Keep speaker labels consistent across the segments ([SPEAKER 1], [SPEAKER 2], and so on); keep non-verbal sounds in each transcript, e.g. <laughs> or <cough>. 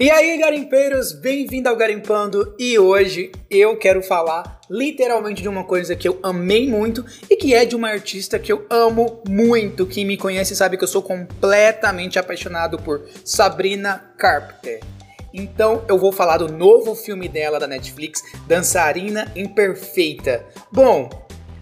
[SPEAKER 1] E aí, garimpeiros, bem-vindo ao Garimpando e hoje eu quero falar literalmente de uma coisa que eu amei muito e que é de uma artista que eu amo muito. Quem me conhece sabe que eu sou completamente apaixonado por Sabrina Carpenter. Então eu vou falar do novo filme dela da Netflix, Dançarina Imperfeita. Bom,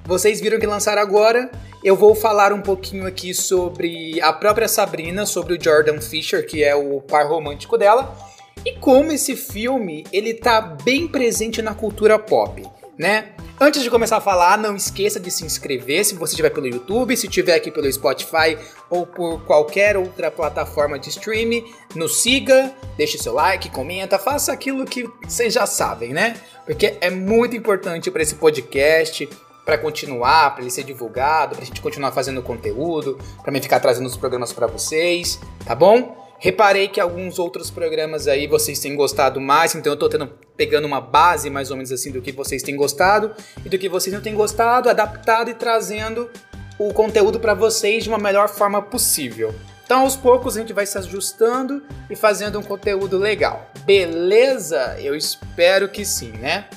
[SPEAKER 1] vocês viram que lançaram agora. Eu vou falar um pouquinho aqui sobre a própria Sabrina, sobre o Jordan Fisher, que é o par romântico dela, e como esse filme ele tá bem presente na cultura pop, né? Antes de começar a falar, não esqueça de se inscrever se você estiver pelo YouTube, se estiver aqui pelo Spotify ou por qualquer outra plataforma de streaming, nos siga, deixe seu like, comenta, faça aquilo que vocês já sabem, né? Porque é muito importante para esse podcast, para continuar, para ele ser divulgado, para a gente continuar fazendo conteúdo, para mim ficar trazendo os programas para vocês, tá bom? Reparei que alguns outros programas aí vocês têm gostado mais, então eu tô tendo, pegando uma base mais ou menos assim do que vocês têm gostado e do que vocês não têm gostado, adaptado e trazendo o conteúdo para vocês de uma melhor forma possível. Então, aos poucos a gente vai se ajustando e fazendo um conteúdo legal. Beleza? Eu espero que sim, né?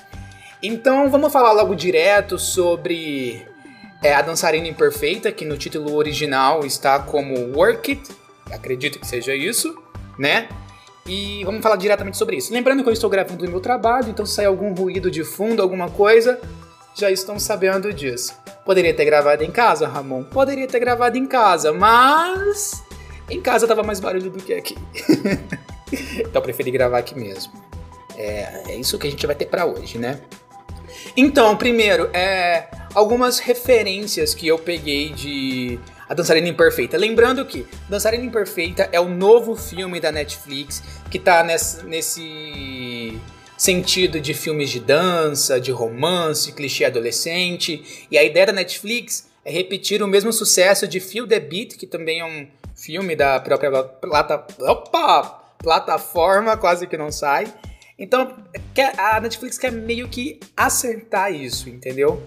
[SPEAKER 1] Então, vamos falar logo direto sobre é, a dançarina imperfeita, que no título original está como Work It acredito que seja isso, né? E vamos falar diretamente sobre isso. Lembrando que eu estou gravando o meu trabalho, então se sair algum ruído de fundo, alguma coisa, já estão sabendo disso. Poderia ter gravado em casa, Ramon? Poderia ter gravado em casa, mas em casa tava mais barulho do que aqui. <laughs> então eu preferi gravar aqui mesmo. É, é isso que a gente vai ter para hoje, né? Então, primeiro, é, algumas referências que eu peguei de a Dançarina Imperfeita. Lembrando que Dançarina Imperfeita é o novo filme da Netflix que tá nesse, nesse sentido de filmes de dança, de romance, clichê adolescente. E a ideia da Netflix é repetir o mesmo sucesso de Feel the Beat, que também é um filme da própria plata, opa, plataforma, quase que não sai. Então, a Netflix quer meio que acertar isso, entendeu?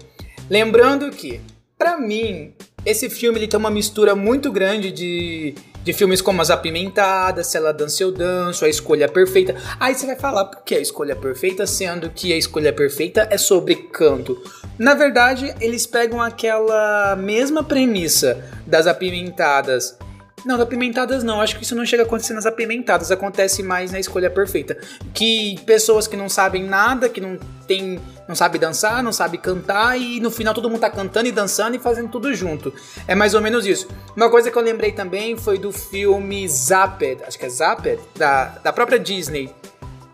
[SPEAKER 1] Lembrando que, para mim, esse filme ele tem uma mistura muito grande de, de filmes como As Apimentadas, Se Ela Dança Eu Danço, A Escolha Perfeita. Aí você vai falar, por que a escolha perfeita, sendo que a escolha perfeita é sobre canto? Na verdade, eles pegam aquela mesma premissa das Apimentadas não, das apimentadas não. Acho que isso não chega a acontecer nas apimentadas. Acontece mais na escolha perfeita. Que pessoas que não sabem nada, que não tem. não sabe dançar, não sabe cantar, e no final todo mundo tá cantando e dançando e fazendo tudo junto. É mais ou menos isso. Uma coisa que eu lembrei também foi do filme Zapped, acho que é Zapped, da, da própria Disney,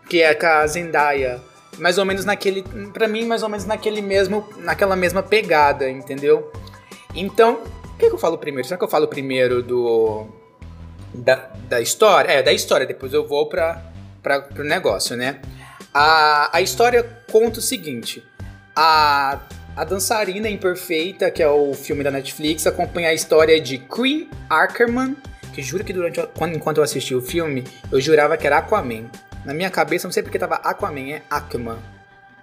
[SPEAKER 1] que é com a Zendaya. Mais ou menos naquele. para mim, mais ou menos naquele mesmo. naquela mesma pegada, entendeu? Então, que, que eu falo primeiro? Será que eu falo primeiro do. Da, da história? É, da história, depois eu vou para o negócio, né? A, a história conta o seguinte: a, a Dançarina Imperfeita, que é o filme da Netflix, acompanha a história de Queen Ackerman, que juro que durante quando, enquanto eu assisti o filme, eu jurava que era Aquaman. Na minha cabeça, não sei porque tava Aquaman, é Ackerman.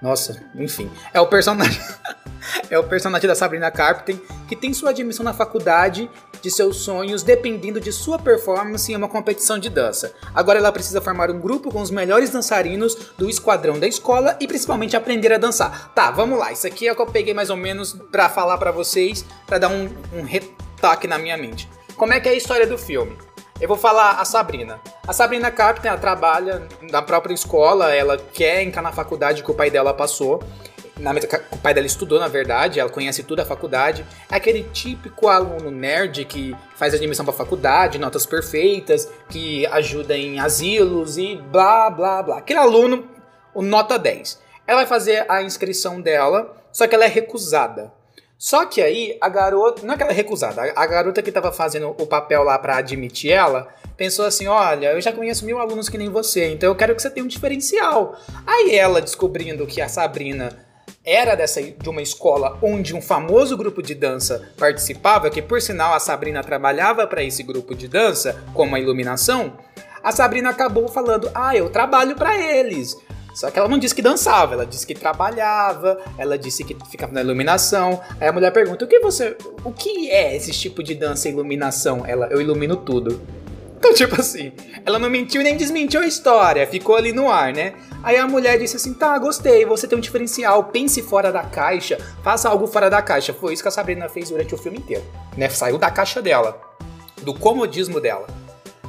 [SPEAKER 1] Nossa, enfim. É o personagem. <laughs> é o personagem da Sabrina Carpenter que tem sua admissão na faculdade de seus sonhos dependendo de sua performance em uma competição de dança. Agora ela precisa formar um grupo com os melhores dançarinos do esquadrão da escola e principalmente aprender a dançar. Tá, vamos lá. Isso aqui é o que eu peguei mais ou menos para falar para vocês, para dar um, um retoque na minha mente. Como é que é a história do filme? Eu vou falar a Sabrina. A Sabrina Carpenter trabalha na própria escola, ela quer entrar na faculdade que o pai dela passou. Na, o pai dela estudou, na verdade, ela conhece tudo a faculdade. É aquele típico aluno nerd que faz admissão para faculdade, notas perfeitas, que ajuda em asilos e blá blá blá. Aquele aluno, o nota 10. Ela vai fazer a inscrição dela, só que ela é recusada. Só que aí a garota, não é que ela é recusada, a garota que tava fazendo o papel lá para admitir ela, pensou assim: olha, eu já conheço mil alunos que nem você, então eu quero que você tenha um diferencial. Aí ela, descobrindo que a Sabrina era dessa, de uma escola onde um famoso grupo de dança participava, que por sinal a Sabrina trabalhava para esse grupo de dança como a iluminação, a Sabrina acabou falando: ah, eu trabalho para eles. Só que ela não disse que dançava, ela disse que trabalhava, ela disse que ficava na iluminação. Aí a mulher pergunta: "O que você, o que é esse tipo de dança e iluminação?" Ela: "Eu ilumino tudo." Então, tipo assim, ela não mentiu nem desmentiu a história, ficou ali no ar, né? Aí a mulher disse assim: tá, gostei, você tem um diferencial, pense fora da caixa, faça algo fora da caixa. Foi isso que a Sabrina fez durante o filme inteiro, né? Saiu da caixa dela, do comodismo dela.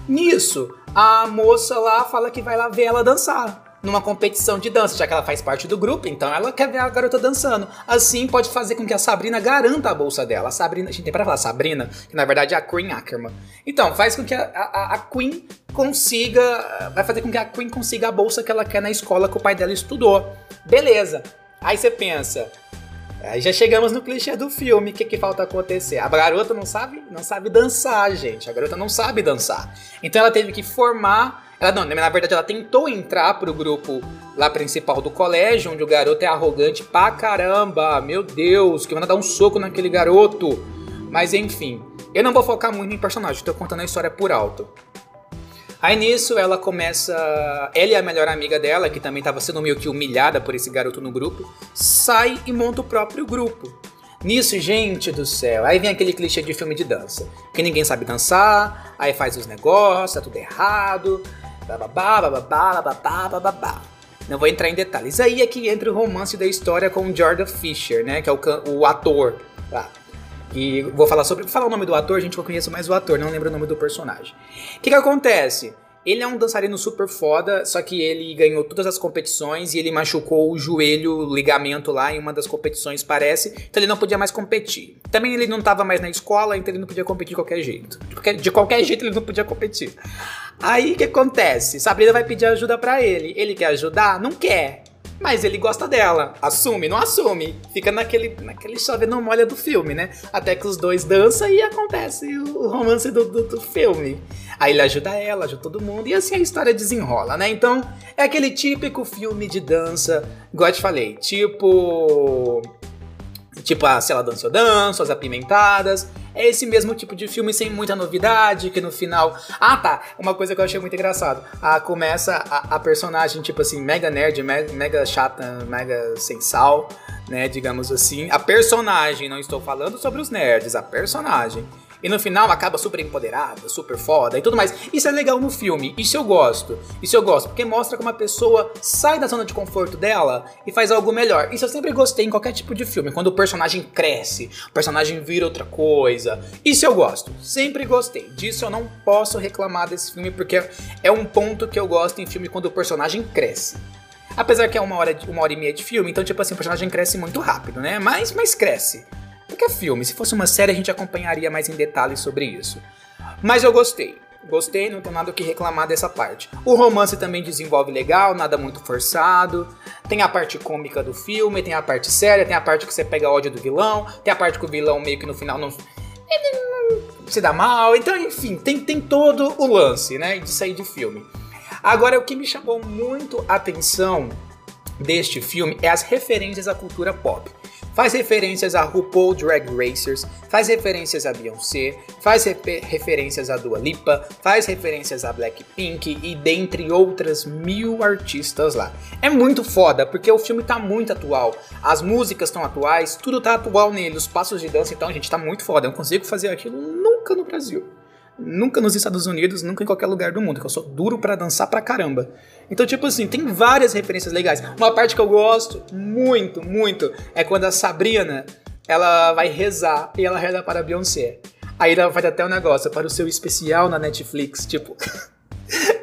[SPEAKER 1] Nisso, a moça lá fala que vai lá ver ela dançar numa competição de dança, já que ela faz parte do grupo, então ela quer ver a garota dançando. Assim pode fazer com que a Sabrina garanta a bolsa dela. A Sabrina, a gente tem para falar Sabrina, que na verdade é a Queen Ackerman. Então, faz com que a, a, a, Queen consiga. Vai fazer com que a Queen consiga a bolsa que ela quer na escola que o pai dela estudou. Beleza. Aí você pensa. Aí já chegamos no clichê do filme. O que, que falta acontecer? A garota não sabe, não sabe dançar, gente. A garota não sabe dançar. Então ela teve que formar ela não, na verdade ela tentou entrar pro grupo lá principal do colégio, onde o garoto é arrogante pra caramba. Meu Deus, que manda dar um soco naquele garoto. Mas enfim, eu não vou focar muito em personagem, tô contando a história por alto. Aí nisso ela começa. Ela e a melhor amiga dela, que também estava sendo meio que humilhada por esse garoto no grupo, sai e monta o próprio grupo. Nisso, gente do céu, aí vem aquele clichê de filme de dança. Que ninguém sabe dançar, aí faz os negócios, tá tudo errado, bababá, bababá, bababá, bababá. Não vou entrar em detalhes. Aí é que entra o romance da história com Jordan Fisher, né? Que é o, o ator. E vou falar sobre. Vou falar o nome do ator, gente, eu conheço mais o ator, não lembro o nome do personagem. O que, que acontece? Ele é um dançarino super foda, só que ele ganhou todas as competições e ele machucou o joelho, o ligamento lá em uma das competições, parece. Então ele não podia mais competir. Também ele não tava mais na escola, então ele não podia competir de qualquer jeito. De qualquer, de qualquer jeito ele não podia competir. Aí o que acontece? Sabrina vai pedir ajuda para ele. Ele quer ajudar? Não quer. Mas ele gosta dela. Assume? Não assume. Fica naquele, naquele chove não molha do filme, né? Até que os dois dançam e acontece o romance do, do, do filme. Aí ele ajuda ela, ajuda todo mundo, e assim a história desenrola, né? Então, é aquele típico filme de dança, igual eu te falei, tipo. Tipo, a Se Ela Dança Eu Danço, As Apimentadas. É esse mesmo tipo de filme sem muita novidade, que no final. Ah, tá! Uma coisa que eu achei muito engraçado. Ah, começa a, a personagem, tipo assim, mega nerd, mega, mega chata, mega sem sal, né? Digamos assim. A personagem, não estou falando sobre os nerds, a personagem e no final acaba super empoderada, super foda e tudo mais. Isso é legal no filme, isso eu gosto. Isso eu gosto, porque mostra como a pessoa sai da zona de conforto dela e faz algo melhor. Isso eu sempre gostei em qualquer tipo de filme, quando o personagem cresce, o personagem vira outra coisa. Isso eu gosto, sempre gostei. Disso eu não posso reclamar desse filme, porque é um ponto que eu gosto em filme quando o personagem cresce. Apesar que é uma hora, uma hora e meia de filme, então, tipo assim, o personagem cresce muito rápido, né? Mas, mas cresce. Porque é filme. Se fosse uma série, a gente acompanharia mais em detalhes sobre isso. Mas eu gostei. Gostei, não tenho nada o que reclamar dessa parte. O romance também desenvolve legal, nada muito forçado. Tem a parte cômica do filme, tem a parte séria, tem a parte que você pega ódio do vilão, tem a parte que o vilão meio que no final não. Ele não se dá mal. Então, enfim, tem, tem todo o lance, né? De sair de filme. Agora, o que me chamou muito a atenção deste filme é as referências à cultura pop faz referências a RuPaul Drag Racers, faz referências a Beyoncé, faz referências a Dua Lipa, faz referências a Blackpink e dentre outras mil artistas lá. É muito foda, porque o filme tá muito atual, as músicas estão atuais, tudo tá atual nele, os passos de dança, então a gente tá muito foda, eu não consigo fazer aquilo nunca no Brasil. Nunca nos Estados Unidos, nunca em qualquer lugar do mundo, que eu sou duro para dançar pra caramba. Então, tipo assim, tem várias referências legais. Uma parte que eu gosto muito, muito, é quando a Sabrina, ela vai rezar e ela reza para Beyoncé. Aí ela faz até um negócio, para o seu especial na Netflix, tipo... <laughs>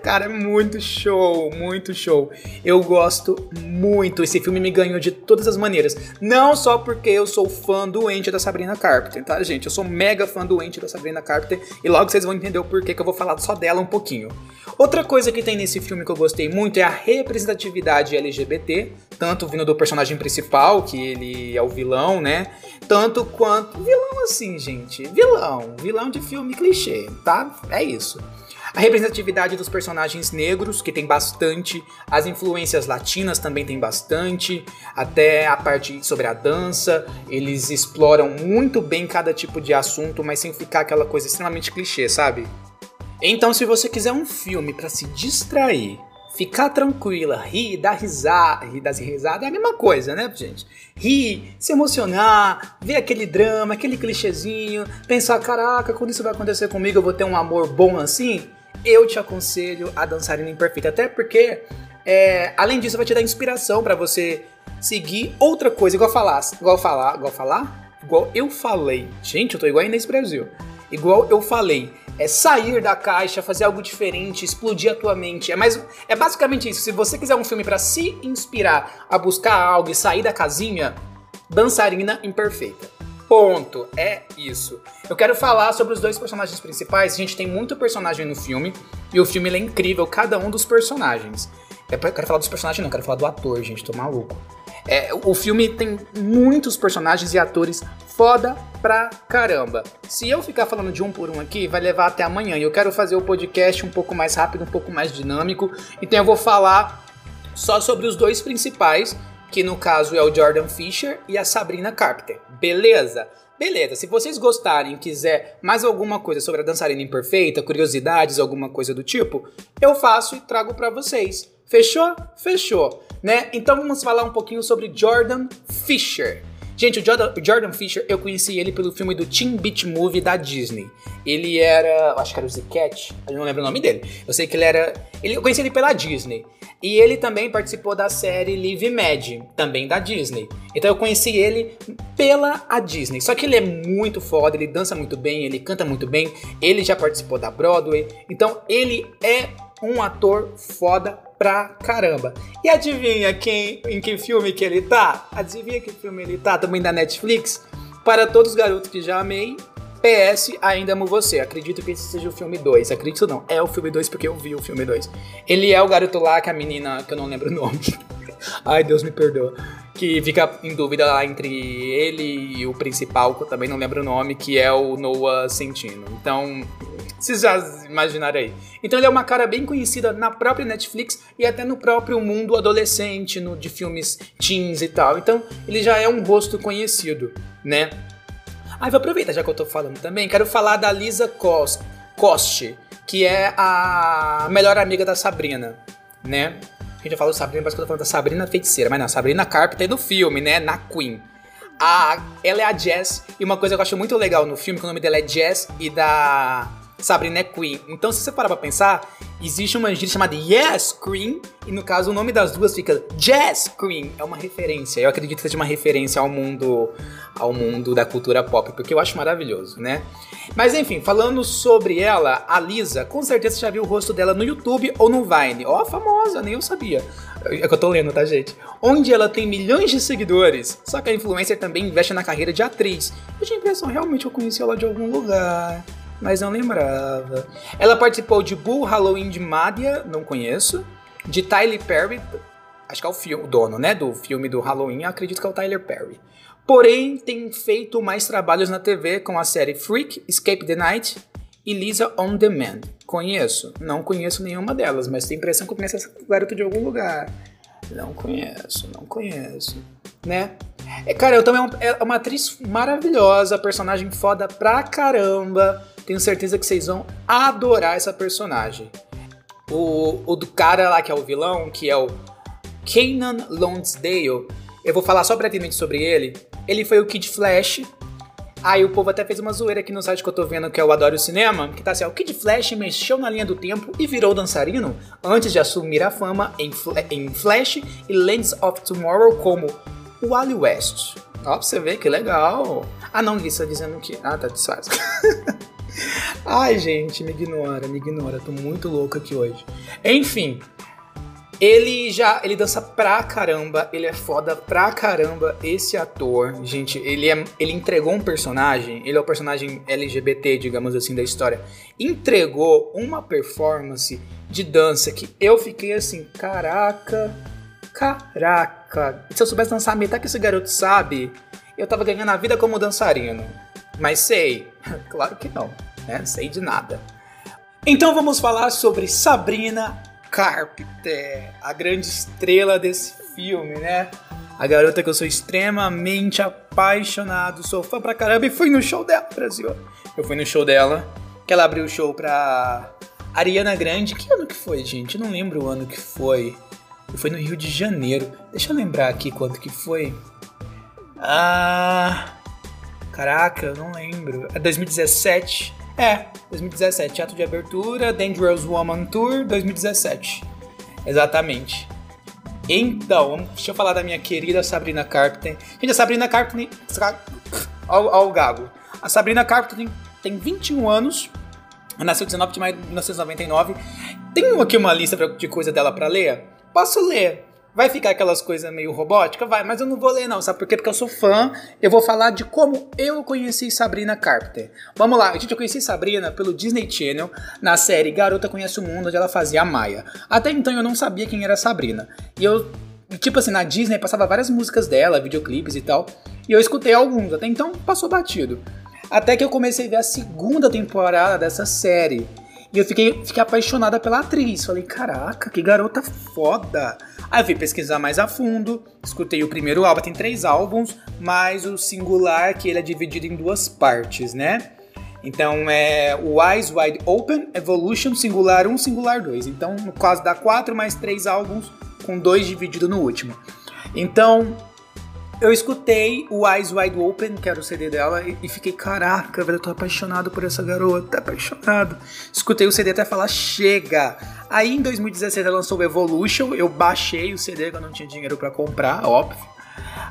[SPEAKER 1] Cara, é muito show, muito show. Eu gosto muito. Esse filme me ganhou de todas as maneiras. Não só porque eu sou fã doente da Sabrina Carpenter, tá, gente? Eu sou mega fã doente da Sabrina Carpenter e logo vocês vão entender o porquê que eu vou falar só dela um pouquinho. Outra coisa que tem nesse filme que eu gostei muito é a representatividade LGBT, tanto vindo do personagem principal, que ele é o vilão, né? Tanto quanto. Vilão assim, gente. Vilão. Vilão de filme clichê, tá? É isso. A representatividade dos personagens negros, que tem bastante, as influências latinas também tem bastante, até a parte sobre a dança, eles exploram muito bem cada tipo de assunto, mas sem ficar aquela coisa extremamente clichê, sabe? Então, se você quiser um filme para se distrair, ficar tranquila, rir, dar risada, rir, dar risada é a mesma coisa, né, gente? Rir, se emocionar, ver aquele drama, aquele clichêzinho, pensar, caraca, quando isso vai acontecer comigo, eu vou ter um amor bom assim? Eu te aconselho a Dançarina Imperfeita. Até porque, é, além disso, vai te dar inspiração para você seguir outra coisa, igual falar, igual falar, igual falar, igual eu falei. Gente, eu tô igual a Inês Brasil. Igual eu falei, é sair da caixa, fazer algo diferente, explodir a tua mente. É mais é basicamente isso. Se você quiser um filme para se inspirar a buscar algo e sair da casinha, Dançarina Imperfeita. Ponto. É isso. Eu quero falar sobre os dois personagens principais. A gente tem muito personagem no filme e o filme é incrível, cada um dos personagens. Eu quero falar dos personagens, não, quero falar do ator, gente, tô maluco. É, o filme tem muitos personagens e atores foda pra caramba. Se eu ficar falando de um por um aqui, vai levar até amanhã. E eu quero fazer o podcast um pouco mais rápido, um pouco mais dinâmico. Então eu vou falar só sobre os dois principais, que no caso é o Jordan Fisher e a Sabrina Carpenter. Beleza? Beleza, se vocês gostarem quiser mais alguma coisa sobre a dançarina imperfeita, curiosidades, alguma coisa do tipo, eu faço e trago para vocês. Fechou? Fechou, né? Então vamos falar um pouquinho sobre Jordan Fisher. Gente, o Jordan, o Jordan, Fisher, eu conheci ele pelo filme do Teen Beach Movie da Disney. Ele era, acho que era o Z-Cat, eu não lembro o nome dele. Eu sei que ele era, ele, eu conheci ele pela Disney. E ele também participou da série Live Mad, também da Disney. Então eu conheci ele pela a Disney. Só que ele é muito foda, ele dança muito bem, ele canta muito bem, ele já participou da Broadway. Então ele é um ator foda pra caramba. E adivinha quem, em que filme que ele tá? Adivinha que filme ele tá? Também da Netflix? Para todos os garotos que já amei, PS, ainda amo você. Acredito que esse seja o filme 2. Acredito não, é o filme 2 porque eu vi o filme 2. Ele é o garoto lá que a menina, que eu não lembro o nome. <laughs> Ai, Deus me perdoa. Que fica em dúvida lá entre ele e o principal, que eu também não lembro o nome, que é o Noah Centino. Então, vocês já imaginaram aí. Então ele é uma cara bem conhecida na própria Netflix e até no próprio mundo adolescente, no, de filmes teens e tal. Então ele já é um rosto conhecido, né? Ah, vou aproveitar já que eu tô falando também, quero falar da Lisa Kost, Kost que é a melhor amiga da Sabrina, né? A gente já falou Sabrina, mas que eu tô falando da Sabrina feiticeira, mas não, Sabrina Carpenter do filme, né? Na Queen. A, ela é a Jess, e uma coisa que eu acho muito legal no filme, que o nome dela é Jess, e da Sabrina é Queen. Então, se você parar pra pensar, existe uma gíria chamada Yes Queen, e no caso o nome das duas fica Jazz Queen. É uma referência. Eu acredito que seja uma referência ao mundo ao mundo da cultura pop, porque eu acho maravilhoso, né? Mas enfim, falando sobre ela, a Lisa, com certeza já viu o rosto dela no YouTube ou no Vine. Ó, oh, famosa, nem eu sabia. É que eu tô lendo, tá, gente? Onde ela tem milhões de seguidores. Só que a influencer também investe na carreira de atriz. Eu tinha a impressão, realmente eu conheci ela de algum lugar mas não lembrava. Ela participou de Bull Halloween de Madia, não conheço. De Tyler Perry, acho que é o, filme, o dono, né, do filme do Halloween, acredito que é o Tyler Perry. Porém, tem feito mais trabalhos na TV com a série Freak, Escape the Night e Lisa on Demand. Conheço? Não conheço nenhuma delas, mas tenho a impressão que eu conheço essa garota de algum lugar. Não conheço, não conheço, né? É, cara, eu também é, uma atriz maravilhosa, personagem foda pra caramba. Tenho certeza que vocês vão adorar essa personagem. O, o do cara lá que é o vilão, que é o Kanan Lonsdale, eu vou falar só brevemente sobre ele. Ele foi o Kid Flash. Aí o povo até fez uma zoeira aqui no site que eu tô vendo, que é o Adoro Cinema, que tá assim, ó, o Kid Flash mexeu na linha do tempo e virou dançarino antes de assumir a fama em, em Flash e Lands of Tomorrow como o Wally West. Ó, pra você ver que legal. Ah não, isso tá dizendo que... Ah, tá desfaz. <laughs> Ai, gente, me ignora, me ignora. Tô muito louco aqui hoje. Enfim, ele já, ele dança pra caramba, ele é foda pra caramba esse ator. Gente, ele é, ele entregou um personagem, ele é o personagem LGBT, digamos assim, da história. Entregou uma performance de dança que eu fiquei assim, caraca, caraca. Se eu soubesse dançar metade que esse garoto sabe, eu tava ganhando a vida como dançarino. Mas sei, <laughs> claro que não, né? Sei de nada. Então vamos falar sobre Sabrina Carpenter, a grande estrela desse filme, né? A garota que eu sou extremamente apaixonado, sou fã pra caramba e fui no show dela, Brasil. Eu fui no show dela, que ela abriu o show pra Ariana Grande. Que ano que foi, gente? Não lembro o ano que foi. Foi no Rio de Janeiro. Deixa eu lembrar aqui quanto que foi. Ah. Caraca, eu não lembro. É 2017. É, 2017. Teatro de abertura, Dangerous Woman Tour, 2017. Exatamente. Então, deixa eu falar da minha querida Sabrina Carpenter. Gente, a Sabrina Carpenter. Olha o gago. A Sabrina Carpenter tem 21 anos. Nasceu 19 de maio de 1999. Tenho aqui uma lista de coisa dela para ler. Posso ler. Vai ficar aquelas coisas meio robóticas? Vai, mas eu não vou ler não, sabe por quê? Porque eu sou fã, eu vou falar de como eu conheci Sabrina Carpenter. Vamos lá, gente, eu conheci Sabrina pelo Disney Channel, na série Garota Conhece o Mundo, onde ela fazia a Maia. Até então eu não sabia quem era Sabrina. E eu, tipo assim, na Disney passava várias músicas dela, videoclipes e tal, e eu escutei alguns, até então passou batido. Até que eu comecei a ver a segunda temporada dessa série. E eu fiquei, fiquei apaixonada pela atriz. Falei, caraca, que garota foda. Aí eu fui pesquisar mais a fundo, escutei o primeiro álbum, tem três álbuns, mas o singular que ele é dividido em duas partes, né? Então é o Eyes Wide Open, Evolution, Singular 1, Singular 2. Então, no caso, dá quatro mais três álbuns, com dois dividido no último. Então, eu escutei o Eyes Wide Open, que era o CD dela, e, fiquei, caraca, velho, eu tô apaixonado por essa garota, apaixonado. Escutei o CD até falar, chega! Aí em 2016 ela lançou o Evolution, eu baixei o CD, que eu não tinha dinheiro para comprar, óbvio.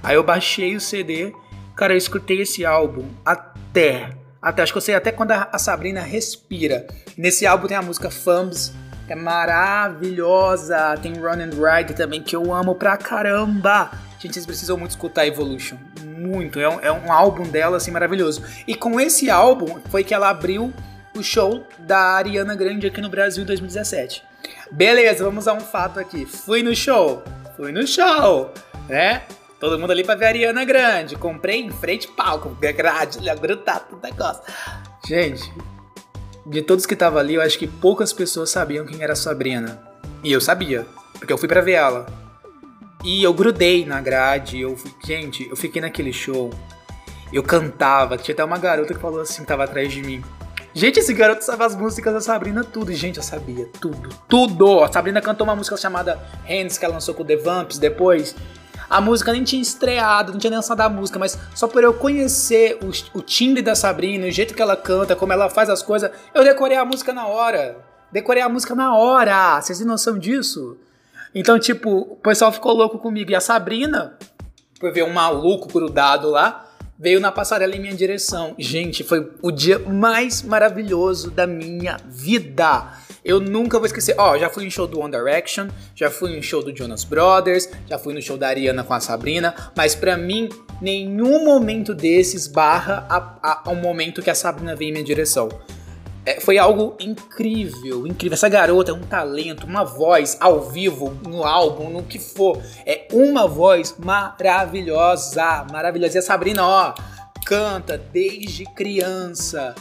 [SPEAKER 1] Aí eu baixei o CD, cara, eu escutei esse álbum até, até, acho que eu sei até quando a, Sabrina respira. Nesse álbum tem a música que é maravilhosa, tem Run and Ride também, que eu amo pra caramba. Gente, vocês precisam muito escutar Evolution. Muito. É um, é um álbum dela, assim, maravilhoso. E com esse álbum foi que ela abriu o show da Ariana Grande aqui no Brasil em 2017. Beleza, vamos a um fato aqui. Fui no show. Fui no show. Né? Todo mundo ali pra ver a Ariana Grande. Comprei em frente palco, grade, grudado, negócio. Gente, de todos que estavam ali, eu acho que poucas pessoas sabiam quem era a Sabrina. E eu sabia, porque eu fui para ver ela. E eu grudei na grade, eu gente, eu fiquei naquele show. Eu cantava, tinha até uma garota que falou assim, tava atrás de mim. Gente, esse garoto sabe as músicas da Sabrina tudo. Gente, eu sabia tudo. Tudo! A Sabrina cantou uma música chamada Hands, que ela lançou com The Vamps depois. A música nem tinha estreado, não tinha lançado a música, mas só por eu conhecer o, o timbre da Sabrina, o jeito que ela canta, como ela faz as coisas, eu decorei a música na hora. Decorei a música na hora. Vocês têm noção disso? Então, tipo, o pessoal ficou louco comigo. E a Sabrina, por ver um maluco grudado lá, veio na passarela em minha direção. Gente, foi o dia mais maravilhoso da minha vida. Eu nunca vou esquecer. Ó, oh, já fui em show do One Direction, já fui em show do Jonas Brothers, já fui no show da Ariana com a Sabrina, mas para mim, nenhum momento desses barra a, a, momento que a Sabrina veio em minha direção. É, foi algo incrível, incrível. Essa garota é um talento, uma voz ao vivo, no álbum, no que for. É uma voz maravilhosa, maravilhosa. E a Sabrina, ó, canta desde criança.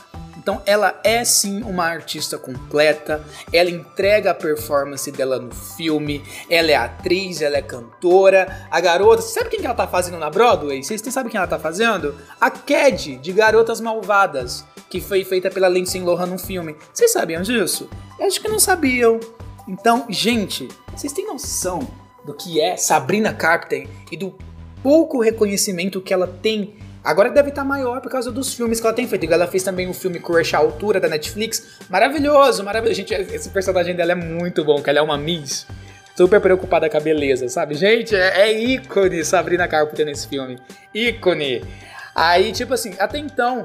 [SPEAKER 1] Então ela é sim uma artista completa, ela entrega a performance dela no filme, ela é atriz, ela é cantora. A garota, sabe quem que ela tá fazendo na Broadway? Vocês sabem quem ela tá fazendo? A Cad, de Garotas Malvadas que foi feita pela Lindsay Lohan no filme. Vocês sabiam disso? Eu acho que não sabiam. Então, gente, vocês têm noção do que é Sabrina Carpenter e do pouco reconhecimento que ela tem Agora deve estar maior por causa dos filmes que ela tem feito. Ela fez também o um filme Crush à Altura da Netflix. Maravilhoso, maravilhoso. Gente, esse personagem dela é muito bom, que ela é uma Miss. Super preocupada com a beleza, sabe? Gente, é, é ícone Sabrina Carpenter nesse filme. Ícone. Aí, tipo assim, até então,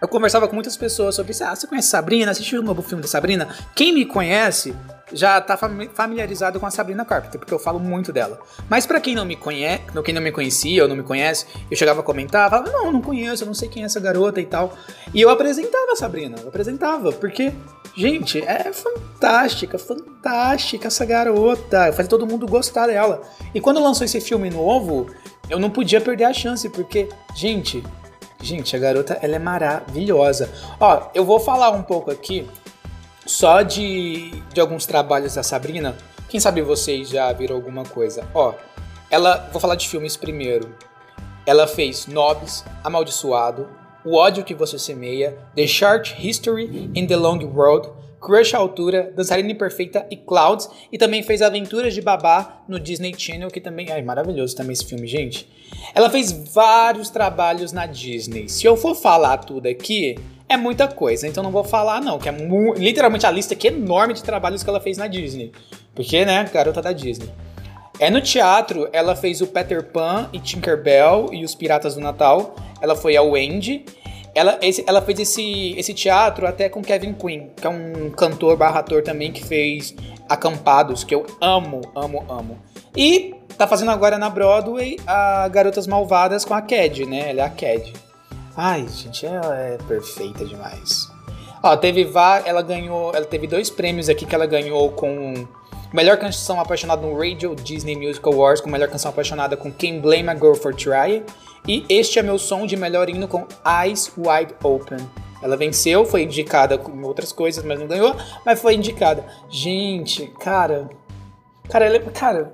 [SPEAKER 1] eu conversava com muitas pessoas sobre isso. Ah, você conhece Sabrina? Assistiu o novo filme da Sabrina? Quem me conhece já tá familiarizado com a Sabrina Carpenter, porque eu falo muito dela. Mas para quem não me conhece, quem não me conhecia ou não me conhece, eu chegava a comentar, falava, não, não conheço, eu não sei quem é essa garota e tal. E eu apresentava a Sabrina, eu apresentava, porque, gente, é fantástica, fantástica essa garota. Eu fazia todo mundo gostar dela. E quando lançou esse filme novo, eu não podia perder a chance, porque, gente, Gente, a garota, ela é maravilhosa. Ó, eu vou falar um pouco aqui só de, de alguns trabalhos da Sabrina. Quem sabe vocês já viram alguma coisa. Ó, ela, vou falar de filmes primeiro. Ela fez Nobs, Amaldiçoado, O ódio que você semeia, The Short History in the Long Road, Crush à Altura, Dançarina Imperfeita e Clouds, e também fez Aventuras de Babá no Disney Channel, que também é maravilhoso também esse filme, gente. Ela fez vários trabalhos na Disney. Se eu for falar tudo aqui, é muita coisa, então não vou falar não, que é literalmente a lista que é enorme de trabalhos que ela fez na Disney. Porque, né, garota da Disney. É no teatro, ela fez o Peter Pan e Tinkerbell e os Piratas do Natal. Ela foi a Wendy. Ela, esse, ela fez esse, esse teatro até com Kevin Quinn, que é um cantor barra ator também que fez Acampados, que eu amo, amo, amo. E tá fazendo agora na Broadway a Garotas Malvadas com a Cad, né? Ela é a Cad. Ai, gente, ela é perfeita demais. Ó, teve ela ganhou, ela teve dois prêmios aqui que ela ganhou com melhor canção apaixonada no Radio Disney Music Awards, com melhor canção apaixonada com Quem Blame a Girl for Trying, e Este é meu som de melhor hino com Eyes Wide Open. Ela venceu, foi indicada com outras coisas, mas não ganhou, mas foi indicada. Gente, cara, cara, ela, é, cara,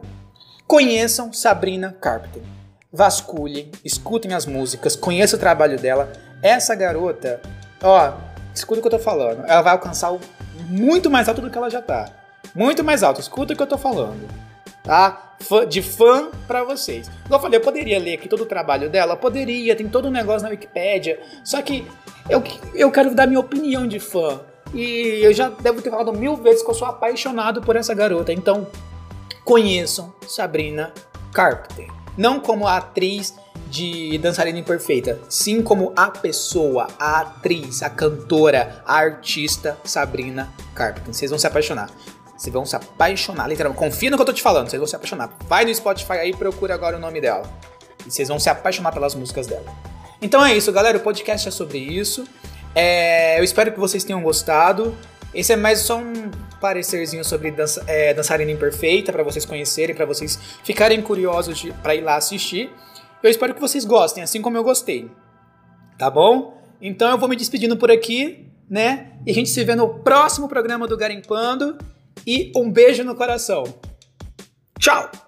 [SPEAKER 1] conheçam Sabrina Carpenter vasculhem, escutem as músicas, conheçam o trabalho dela. Essa garota, ó, escuta o que eu tô falando. Ela vai alcançar o muito mais alto do que ela já tá. Muito mais alto. Escuta o que eu tô falando. Tá? De fã para vocês. Como eu falei, eu poderia ler aqui todo o trabalho dela, poderia, tem todo um negócio na Wikipédia. Só que eu, eu quero dar minha opinião de fã. E eu já devo ter falado mil vezes que eu sou apaixonado por essa garota. Então, conheçam Sabrina Carpenter não como a atriz de Dançarina Imperfeita, sim como a pessoa, a atriz, a cantora, a artista Sabrina Carpenter. Vocês vão se apaixonar. Vocês vão se apaixonar, literalmente. Confia no que eu tô te falando, vocês vão se apaixonar. Vai no Spotify aí e procura agora o nome dela. E vocês vão se apaixonar pelas músicas dela. Então é isso, galera. O podcast é sobre isso. É, eu espero que vocês tenham gostado. Esse é mais só um parecerzinho sobre dança, é, Dançarina Imperfeita, para vocês conhecerem, para vocês ficarem curiosos para ir lá assistir. Eu espero que vocês gostem, assim como eu gostei. Tá bom? Então eu vou me despedindo por aqui, né? E a gente se vê no próximo programa do Garimpando. E um beijo no coração. Tchau!